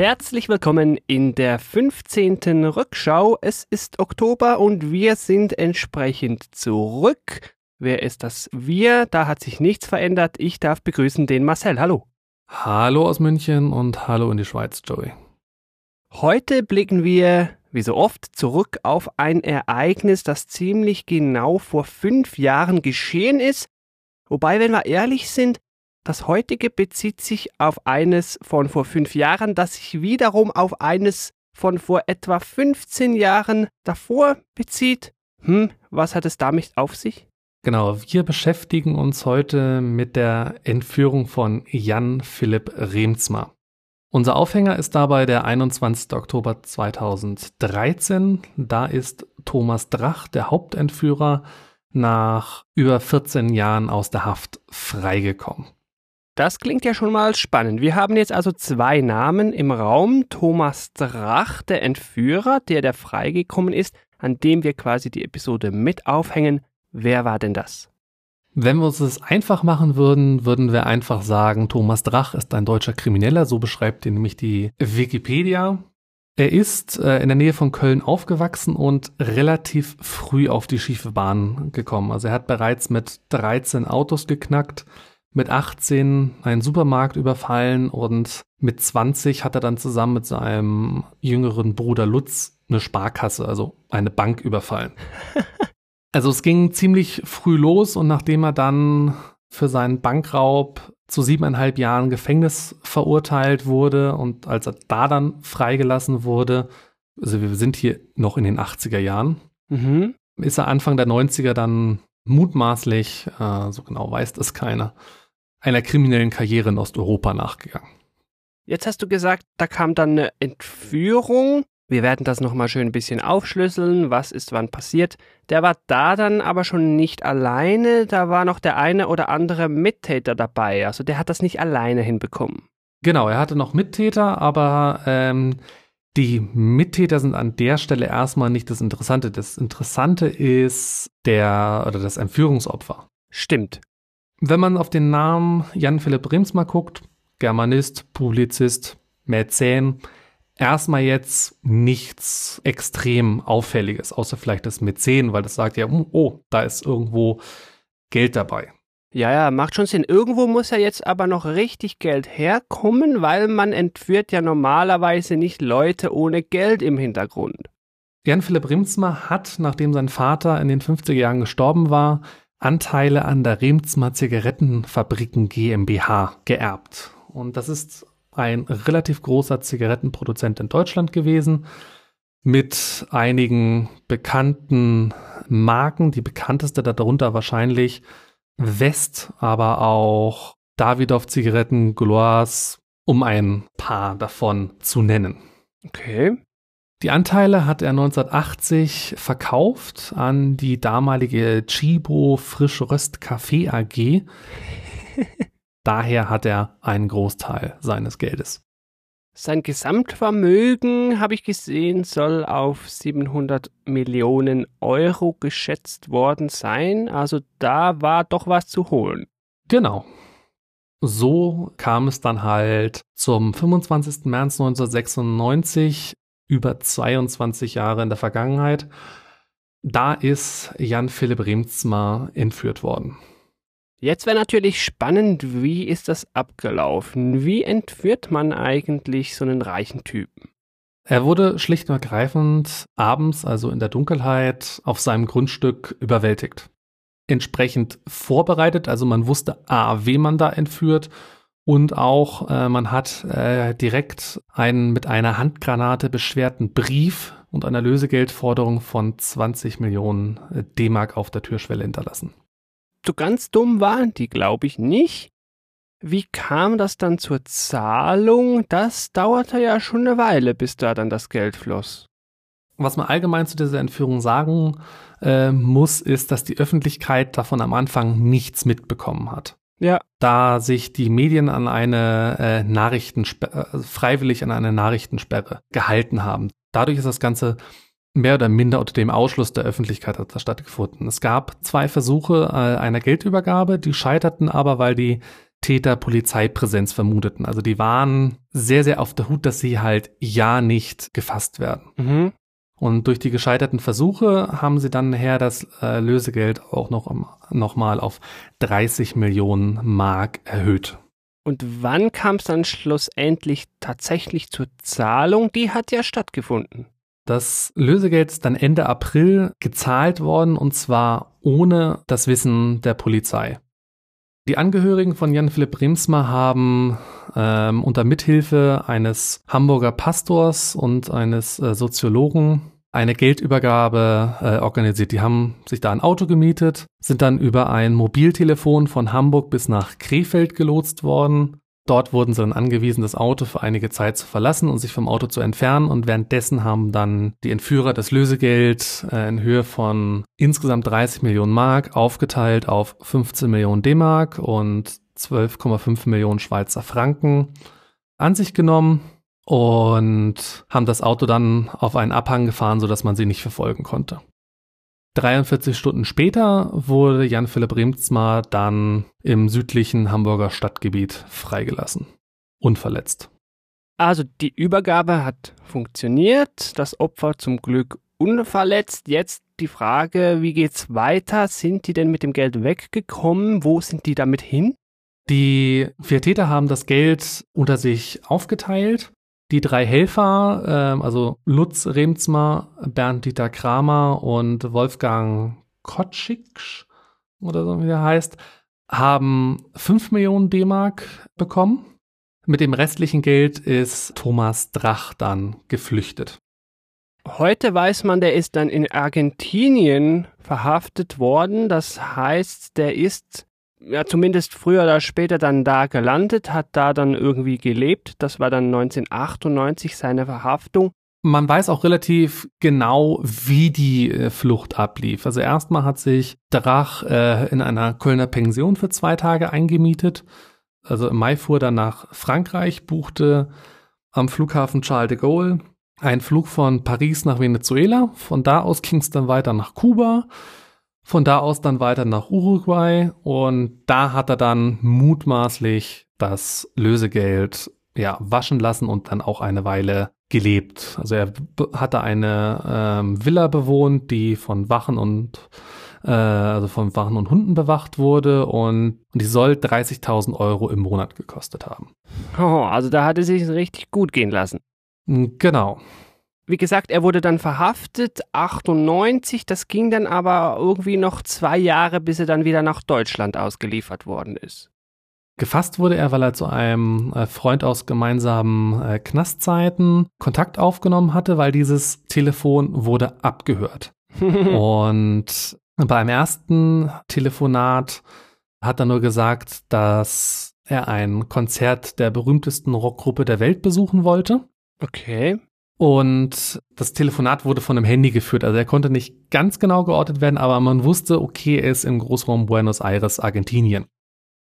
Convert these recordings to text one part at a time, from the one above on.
Herzlich willkommen in der 15. Rückschau. Es ist Oktober und wir sind entsprechend zurück. Wer ist das wir? Da hat sich nichts verändert. Ich darf begrüßen den Marcel. Hallo. Hallo aus München und hallo in die Schweiz, Joey. Heute blicken wir, wie so oft, zurück auf ein Ereignis, das ziemlich genau vor fünf Jahren geschehen ist. Wobei, wenn wir ehrlich sind, das heutige bezieht sich auf eines von vor fünf Jahren, das sich wiederum auf eines von vor etwa 15 Jahren davor bezieht. Hm, was hat es damit auf sich? Genau, wir beschäftigen uns heute mit der Entführung von Jan Philipp Remsmar. Unser Aufhänger ist dabei der 21. Oktober 2013. Da ist Thomas Drach, der Hauptentführer, nach über 14 Jahren aus der Haft freigekommen. Das klingt ja schon mal spannend. Wir haben jetzt also zwei Namen im Raum. Thomas Drach, der Entführer, der der freigekommen ist, an dem wir quasi die Episode mit aufhängen. Wer war denn das? Wenn wir uns das einfach machen würden, würden wir einfach sagen, Thomas Drach ist ein deutscher Krimineller, so beschreibt ihn nämlich die Wikipedia. Er ist äh, in der Nähe von Köln aufgewachsen und relativ früh auf die schiefe Bahn gekommen. Also er hat bereits mit 13 Autos geknackt, mit 18 einen Supermarkt überfallen und mit 20 hat er dann zusammen mit seinem jüngeren Bruder Lutz eine Sparkasse, also eine Bank überfallen. also es ging ziemlich früh los und nachdem er dann für seinen Bankraub zu siebeneinhalb Jahren Gefängnis verurteilt wurde und als er da dann freigelassen wurde, also wir sind hier noch in den 80er Jahren, mhm. ist er Anfang der 90er dann mutmaßlich, äh, so genau weiß das keiner, einer kriminellen Karriere in Osteuropa nachgegangen. Jetzt hast du gesagt, da kam dann eine Entführung. Wir werden das nochmal schön ein bisschen aufschlüsseln, was ist wann passiert. Der war da dann aber schon nicht alleine, da war noch der eine oder andere Mittäter dabei. Also der hat das nicht alleine hinbekommen. Genau, er hatte noch Mittäter, aber ähm, die Mittäter sind an der Stelle erstmal nicht das Interessante. Das Interessante ist der oder das Entführungsopfer. Stimmt. Wenn man auf den Namen Jan Philipp Remsmar guckt, Germanist, Publizist, Mäzen, erstmal jetzt nichts extrem Auffälliges, außer vielleicht das Mäzen, weil das sagt ja, hm, oh, da ist irgendwo Geld dabei. Ja, ja, macht schon Sinn. Irgendwo muss ja jetzt aber noch richtig Geld herkommen, weil man entführt ja normalerweise nicht Leute ohne Geld im Hintergrund. Jan Philipp Remsmar hat, nachdem sein Vater in den 50er Jahren gestorben war, Anteile an der Remsmar Zigarettenfabriken GmbH geerbt. Und das ist ein relativ großer Zigarettenproduzent in Deutschland gewesen mit einigen bekannten Marken. Die bekannteste darunter wahrscheinlich West, aber auch Davidoff Zigaretten, Gloires, um ein paar davon zu nennen. Okay. Die Anteile hat er 1980 verkauft an die damalige Chibo Frischröst Café AG. Daher hat er einen Großteil seines Geldes. Sein Gesamtvermögen, habe ich gesehen, soll auf 700 Millionen Euro geschätzt worden sein. Also da war doch was zu holen. Genau. So kam es dann halt zum 25. März 1996 über 22 Jahre in der Vergangenheit. Da ist Jan Philipp Remzmar entführt worden. Jetzt wäre natürlich spannend, wie ist das abgelaufen? Wie entführt man eigentlich so einen reichen Typen? Er wurde schlicht und ergreifend abends, also in der Dunkelheit, auf seinem Grundstück überwältigt. Entsprechend vorbereitet, also man wusste A, wem man da entführt und auch äh, man hat äh, direkt einen mit einer Handgranate beschwerten Brief und einer Lösegeldforderung von 20 Millionen äh, D-Mark auf der Türschwelle hinterlassen. So ganz dumm waren die, glaube ich, nicht. Wie kam das dann zur Zahlung? Das dauerte ja schon eine Weile, bis da dann das Geld floss. Was man allgemein zu dieser Entführung sagen äh, muss, ist, dass die Öffentlichkeit davon am Anfang nichts mitbekommen hat. Ja. Da sich die Medien an eine äh, Nachrichtensperre, äh, freiwillig an eine Nachrichtensperre gehalten haben. Dadurch ist das Ganze mehr oder minder unter dem Ausschluss der Öffentlichkeit hat das stattgefunden. Es gab zwei Versuche äh, einer Geldübergabe, die scheiterten aber, weil die Täter Polizeipräsenz vermuteten. Also die waren sehr, sehr auf der Hut, dass sie halt ja nicht gefasst werden. Mhm. Und durch die gescheiterten Versuche haben sie dann nachher das äh, Lösegeld auch noch, um, noch mal auf 30 Millionen Mark erhöht. Und wann kam es dann schlussendlich tatsächlich zur Zahlung? Die hat ja stattgefunden. Das Lösegeld ist dann Ende April gezahlt worden und zwar ohne das Wissen der Polizei. Die Angehörigen von Jan Philipp Remsmar haben ähm, unter Mithilfe eines Hamburger Pastors und eines äh, Soziologen eine Geldübergabe äh, organisiert. Die haben sich da ein Auto gemietet, sind dann über ein Mobiltelefon von Hamburg bis nach Krefeld gelotst worden. Dort wurden sie dann angewiesen, das Auto für einige Zeit zu verlassen und sich vom Auto zu entfernen. Und währenddessen haben dann die Entführer das Lösegeld äh, in Höhe von insgesamt 30 Millionen Mark aufgeteilt auf 15 Millionen D-Mark und 12,5 Millionen Schweizer Franken an sich genommen und haben das Auto dann auf einen Abhang gefahren, sodass man sie nicht verfolgen konnte. 43 Stunden später wurde Jan Philipp Remsmar dann im südlichen Hamburger Stadtgebiet freigelassen. Unverletzt. Also die Übergabe hat funktioniert, das Opfer zum Glück unverletzt. Jetzt die Frage, wie geht's weiter? Sind die denn mit dem Geld weggekommen? Wo sind die damit hin? Die vier Täter haben das Geld unter sich aufgeteilt die drei Helfer, äh, also Lutz Remzmer, Bernd Dieter Kramer und Wolfgang Kotschik oder so wie der heißt, haben 5 Millionen D-Mark bekommen. Mit dem restlichen Geld ist Thomas Drach dann geflüchtet. Heute weiß man, der ist dann in Argentinien verhaftet worden. Das heißt, der ist ja zumindest früher oder später dann da gelandet, hat da dann irgendwie gelebt. Das war dann 1998 seine Verhaftung. Man weiß auch relativ genau, wie die äh, Flucht ablief. Also erstmal hat sich Drach äh, in einer Kölner Pension für zwei Tage eingemietet. Also im Mai fuhr er nach Frankreich, buchte am Flughafen Charles de Gaulle einen Flug von Paris nach Venezuela. Von da aus ging es dann weiter nach Kuba. Von da aus dann weiter nach Uruguay und da hat er dann mutmaßlich das Lösegeld ja, waschen lassen und dann auch eine Weile gelebt. Also er hatte eine ähm, Villa bewohnt, die von Wachen und äh, also von Wachen und Hunden bewacht wurde und, und die soll 30.000 Euro im Monat gekostet haben. Oh, also da hat er sich richtig gut gehen lassen. Genau. Wie gesagt, er wurde dann verhaftet, 98. Das ging dann aber irgendwie noch zwei Jahre, bis er dann wieder nach Deutschland ausgeliefert worden ist. Gefasst wurde er, weil er zu einem äh, Freund aus gemeinsamen äh, Knastzeiten Kontakt aufgenommen hatte, weil dieses Telefon wurde abgehört. Und beim ersten Telefonat hat er nur gesagt, dass er ein Konzert der berühmtesten Rockgruppe der Welt besuchen wollte. Okay. Und das Telefonat wurde von einem Handy geführt. Also er konnte nicht ganz genau geortet werden, aber man wusste, okay, er ist im Großraum Buenos Aires, Argentinien.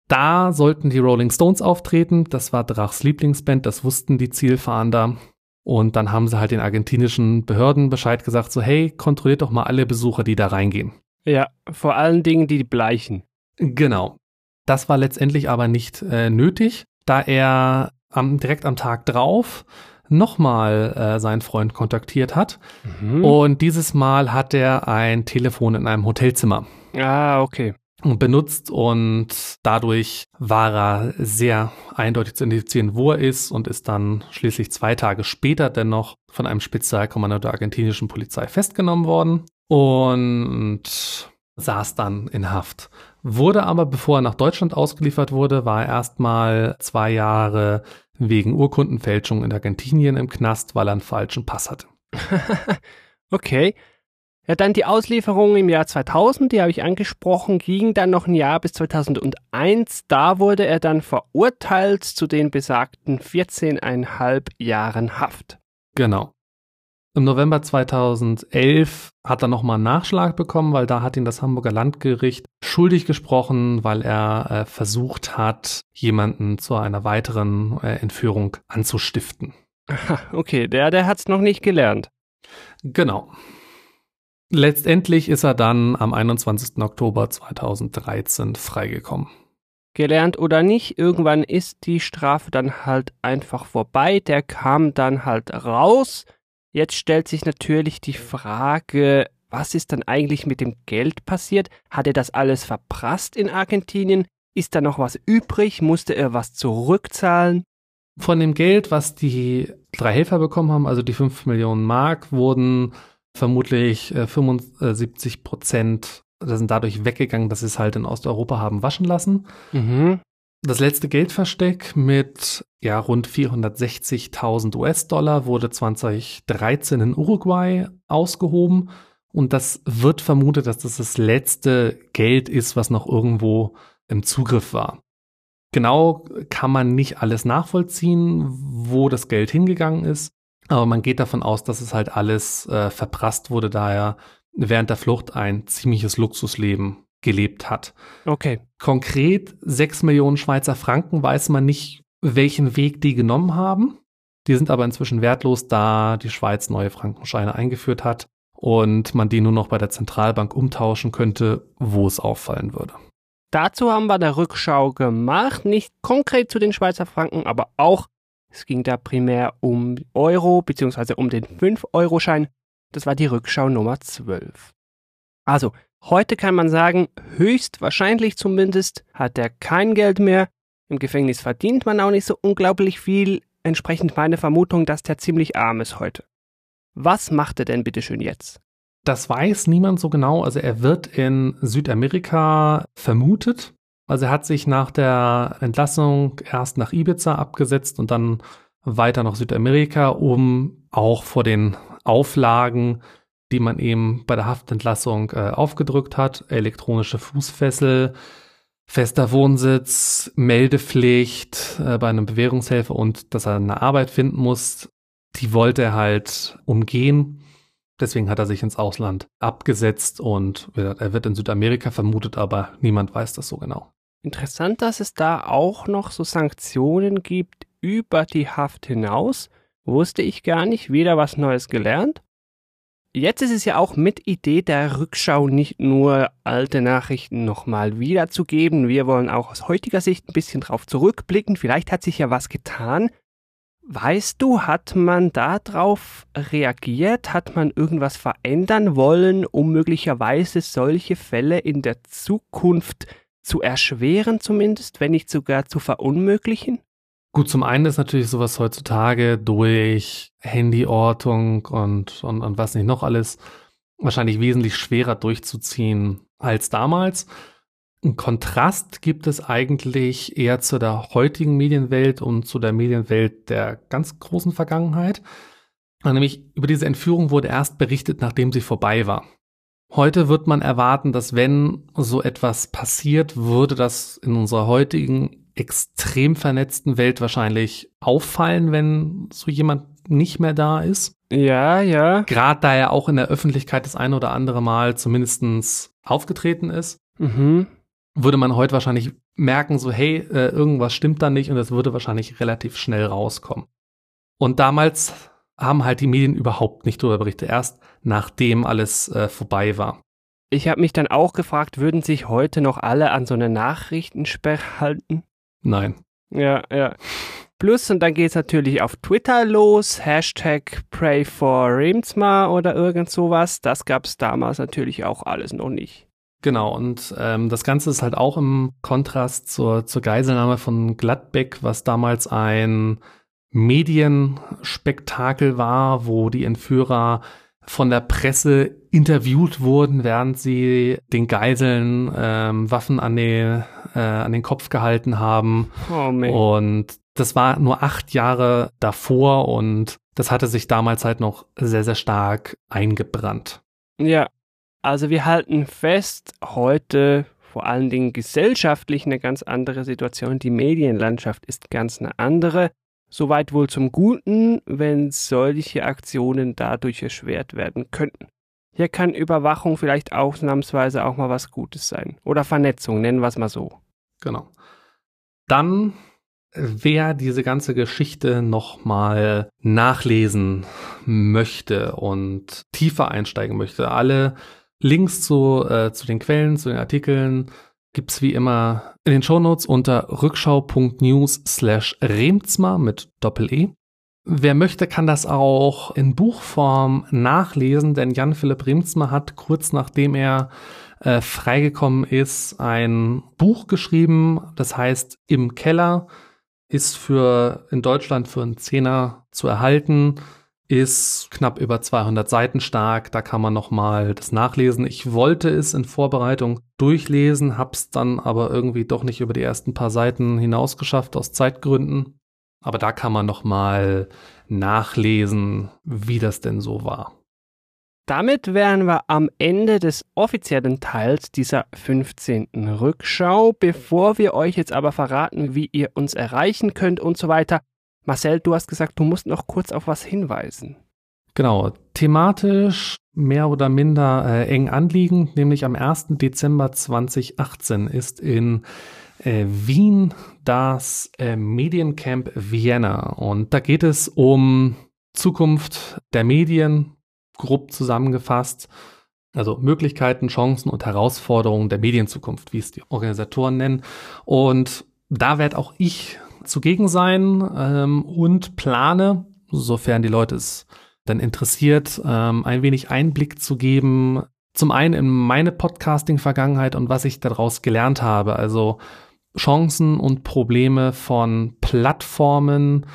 Da sollten die Rolling Stones auftreten. Das war Drachs Lieblingsband, das wussten die Zielfahnder. Und dann haben sie halt den argentinischen Behörden Bescheid gesagt, so hey, kontrolliert doch mal alle Besucher, die da reingehen. Ja, vor allen Dingen die Bleichen. Genau. Das war letztendlich aber nicht äh, nötig, da er am, direkt am Tag drauf nochmal äh, seinen Freund kontaktiert hat. Mhm. Und dieses Mal hat er ein Telefon in einem Hotelzimmer. Ah, okay. Benutzt und dadurch war er sehr eindeutig zu identifizieren, wo er ist und ist dann schließlich zwei Tage später dennoch von einem Spezialkommando der argentinischen Polizei festgenommen worden und saß dann in Haft. Wurde aber, bevor er nach Deutschland ausgeliefert wurde, war er erstmal zwei Jahre wegen Urkundenfälschung in Argentinien im Knast, weil er einen falschen Pass hatte. okay. Ja, dann die Auslieferung im Jahr 2000, die habe ich angesprochen, ging dann noch ein Jahr bis 2001. Da wurde er dann verurteilt zu den besagten 14,5 Jahren Haft. Genau. Im November 2011 hat er nochmal einen Nachschlag bekommen, weil da hat ihn das Hamburger Landgericht schuldig gesprochen, weil er äh, versucht hat, jemanden zu einer weiteren äh, Entführung anzustiften. Aha, okay, der, der hat es noch nicht gelernt. Genau. Letztendlich ist er dann am 21. Oktober 2013 freigekommen. gelernt oder nicht, irgendwann ist die Strafe dann halt einfach vorbei. Der kam dann halt raus. Jetzt stellt sich natürlich die Frage, was ist dann eigentlich mit dem Geld passiert? Hat er das alles verprasst in Argentinien? Ist da noch was übrig? Musste er was zurückzahlen? Von dem Geld, was die drei Helfer bekommen haben, also die 5 Millionen Mark, wurden vermutlich 75 äh, Prozent das sind dadurch weggegangen, dass sie es halt in Osteuropa haben waschen lassen. Mhm. Das letzte Geldversteck mit ja, rund 460.000 US-Dollar wurde 2013 in Uruguay ausgehoben. Und das wird vermutet, dass das das letzte Geld ist, was noch irgendwo im Zugriff war. Genau kann man nicht alles nachvollziehen, wo das Geld hingegangen ist. Aber man geht davon aus, dass es halt alles äh, verprasst wurde, da er während der Flucht ein ziemliches Luxusleben gelebt hat. Okay. Konkret 6 Millionen Schweizer Franken weiß man nicht, welchen Weg die genommen haben. Die sind aber inzwischen wertlos, da die Schweiz neue Frankenscheine eingeführt hat und man die nur noch bei der Zentralbank umtauschen könnte, wo es auffallen würde. Dazu haben wir eine Rückschau gemacht, nicht konkret zu den Schweizer Franken, aber auch, es ging da primär um Euro bzw. um den 5-Euro-Schein das war die Rückschau Nummer 12. Also, heute kann man sagen, höchstwahrscheinlich zumindest hat er kein Geld mehr. Im Gefängnis verdient man auch nicht so unglaublich viel. Entsprechend meine Vermutung, dass der ziemlich arm ist heute. Was macht er denn bitteschön jetzt? Das weiß niemand so genau. Also er wird in Südamerika vermutet. Also er hat sich nach der Entlassung erst nach Ibiza abgesetzt und dann weiter nach Südamerika, um auch vor den Auflagen, die man eben bei der Haftentlassung äh, aufgedrückt hat. Elektronische Fußfessel, fester Wohnsitz, Meldepflicht äh, bei einem Bewährungshelfer und dass er eine Arbeit finden muss, die wollte er halt umgehen. Deswegen hat er sich ins Ausland abgesetzt und er wird in Südamerika vermutet, aber niemand weiß das so genau. Interessant, dass es da auch noch so Sanktionen gibt über die Haft hinaus. Wusste ich gar nicht, wieder was Neues gelernt. Jetzt ist es ja auch mit Idee der Rückschau nicht nur alte Nachrichten nochmal wiederzugeben. Wir wollen auch aus heutiger Sicht ein bisschen drauf zurückblicken. Vielleicht hat sich ja was getan. Weißt du, hat man darauf reagiert? Hat man irgendwas verändern wollen, um möglicherweise solche Fälle in der Zukunft zu erschweren zumindest, wenn nicht sogar zu verunmöglichen? Gut, zum einen ist natürlich sowas heutzutage durch Handyortung und, und, und was nicht noch alles wahrscheinlich wesentlich schwerer durchzuziehen als damals. Ein Kontrast gibt es eigentlich eher zu der heutigen Medienwelt und zu der Medienwelt der ganz großen Vergangenheit. Nämlich über diese Entführung wurde erst berichtet, nachdem sie vorbei war. Heute wird man erwarten, dass wenn so etwas passiert, würde das in unserer heutigen extrem vernetzten Welt wahrscheinlich auffallen, wenn so jemand nicht mehr da ist. Ja, ja. Gerade da er auch in der Öffentlichkeit das eine oder andere Mal zumindestens aufgetreten ist, mhm. würde man heute wahrscheinlich merken, so hey, äh, irgendwas stimmt da nicht und das würde wahrscheinlich relativ schnell rauskommen. Und damals haben halt die Medien überhaupt nicht darüber berichtet, erst nachdem alles äh, vorbei war. Ich habe mich dann auch gefragt, würden sich heute noch alle an so eine Nachrichtensperre halten? Nein. Ja, ja. Plus, und dann geht es natürlich auf Twitter los, Hashtag Pray for Remsma oder irgend sowas. Das gab es damals natürlich auch alles noch nicht. Genau, und ähm, das Ganze ist halt auch im Kontrast zur, zur Geiselnahme von Gladbeck, was damals ein Medienspektakel war, wo die Entführer von der Presse interviewt wurden, während sie den Geiseln ähm, Waffen an, die, äh, an den Kopf gehalten haben. Oh, und das war nur acht Jahre davor und das hatte sich damals halt noch sehr, sehr stark eingebrannt. Ja, also wir halten fest, heute vor allen Dingen gesellschaftlich eine ganz andere Situation. Die Medienlandschaft ist ganz eine andere. Soweit wohl zum Guten, wenn solche Aktionen dadurch erschwert werden könnten. Hier kann Überwachung vielleicht ausnahmsweise auch mal was Gutes sein. Oder Vernetzung, nennen wir es mal so. Genau. Dann, wer diese ganze Geschichte nochmal nachlesen möchte und tiefer einsteigen möchte, alle Links zu, äh, zu den Quellen, zu den Artikeln gibt's wie immer in den Shownotes unter rückschau.news slash remzma mit Doppel-E. Wer möchte, kann das auch in Buchform nachlesen, denn Jan-Philipp Remzma hat kurz nachdem er äh, freigekommen ist, ein Buch geschrieben, das heißt Im Keller, ist für in Deutschland für einen Zehner zu erhalten, ist knapp über 200 Seiten stark, da kann man noch mal das nachlesen. Ich wollte es in Vorbereitung durchlesen, hab's dann aber irgendwie doch nicht über die ersten paar Seiten hinaus geschafft aus Zeitgründen. Aber da kann man noch mal nachlesen, wie das denn so war. Damit wären wir am Ende des offiziellen Teils dieser 15. Rückschau. Bevor wir euch jetzt aber verraten, wie ihr uns erreichen könnt und so weiter, Marcel, du hast gesagt, du musst noch kurz auf was hinweisen. Genau, thematisch mehr oder minder äh, eng anliegend, nämlich am 1. Dezember 2018 ist in äh, Wien das äh, Mediencamp Vienna und da geht es um Zukunft der Medien, grob zusammengefasst. Also Möglichkeiten, Chancen und Herausforderungen der Medienzukunft, wie es die Organisatoren nennen. Und da werde auch ich zugegen sein ähm, und plane, sofern die Leute es dann interessiert, ähm, ein wenig Einblick zu geben. Zum einen in meine Podcasting-Vergangenheit und was ich daraus gelernt habe. Also Chancen und Probleme von Plattformen.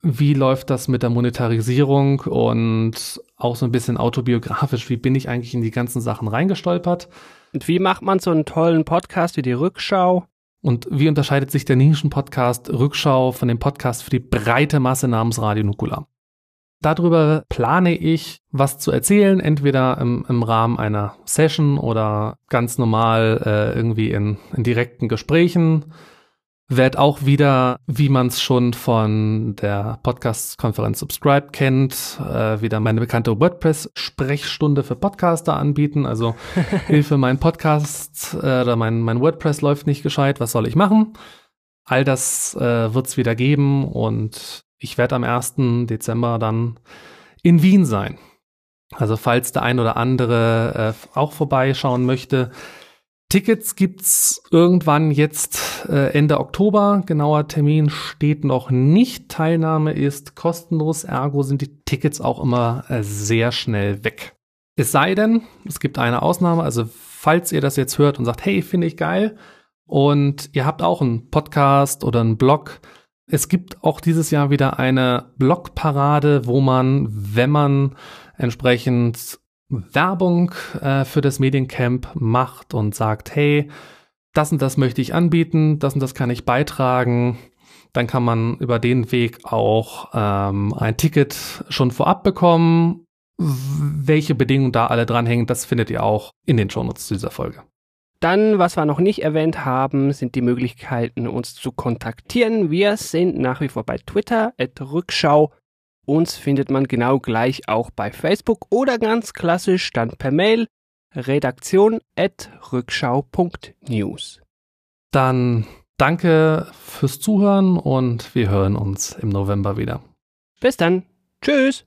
Wie läuft das mit der Monetarisierung und auch so ein bisschen autobiografisch, wie bin ich eigentlich in die ganzen Sachen reingestolpert? Und wie macht man so einen tollen Podcast wie die Rückschau? Und wie unterscheidet sich der Nischen-Podcast Rückschau von dem Podcast für die breite Masse namens Radio Nukula? Darüber plane ich, was zu erzählen, entweder im, im Rahmen einer Session oder ganz normal äh, irgendwie in, in direkten Gesprächen werd auch wieder, wie man es schon von der Podcast-Konferenz Subscribe kennt, äh, wieder meine bekannte WordPress-Sprechstunde für Podcaster anbieten. Also Hilfe, mein Podcast äh, oder mein, mein WordPress läuft nicht gescheit, was soll ich machen? All das äh, wird es wieder geben und ich werde am 1. Dezember dann in Wien sein. Also falls der ein oder andere äh, auch vorbeischauen möchte, Tickets gibt's irgendwann jetzt äh, Ende Oktober. Genauer Termin steht noch nicht. Teilnahme ist kostenlos, ergo sind die Tickets auch immer äh, sehr schnell weg. Es sei denn, es gibt eine Ausnahme, also falls ihr das jetzt hört und sagt, hey, finde ich geil und ihr habt auch einen Podcast oder einen Blog, es gibt auch dieses Jahr wieder eine Blogparade, wo man, wenn man entsprechend Werbung äh, für das Mediencamp macht und sagt, hey, das und das möchte ich anbieten, das und das kann ich beitragen, dann kann man über den Weg auch ähm, ein Ticket schon vorab bekommen. Welche Bedingungen da alle dranhängen, das findet ihr auch in den Shownotes zu dieser Folge. Dann, was wir noch nicht erwähnt haben, sind die Möglichkeiten, uns zu kontaktieren. Wir sind nach wie vor bei Twitter, at Rückschau uns findet man genau gleich auch bei Facebook oder ganz klassisch dann per Mail redaktion at rückschau.news. Dann danke fürs Zuhören und wir hören uns im November wieder. Bis dann. Tschüss.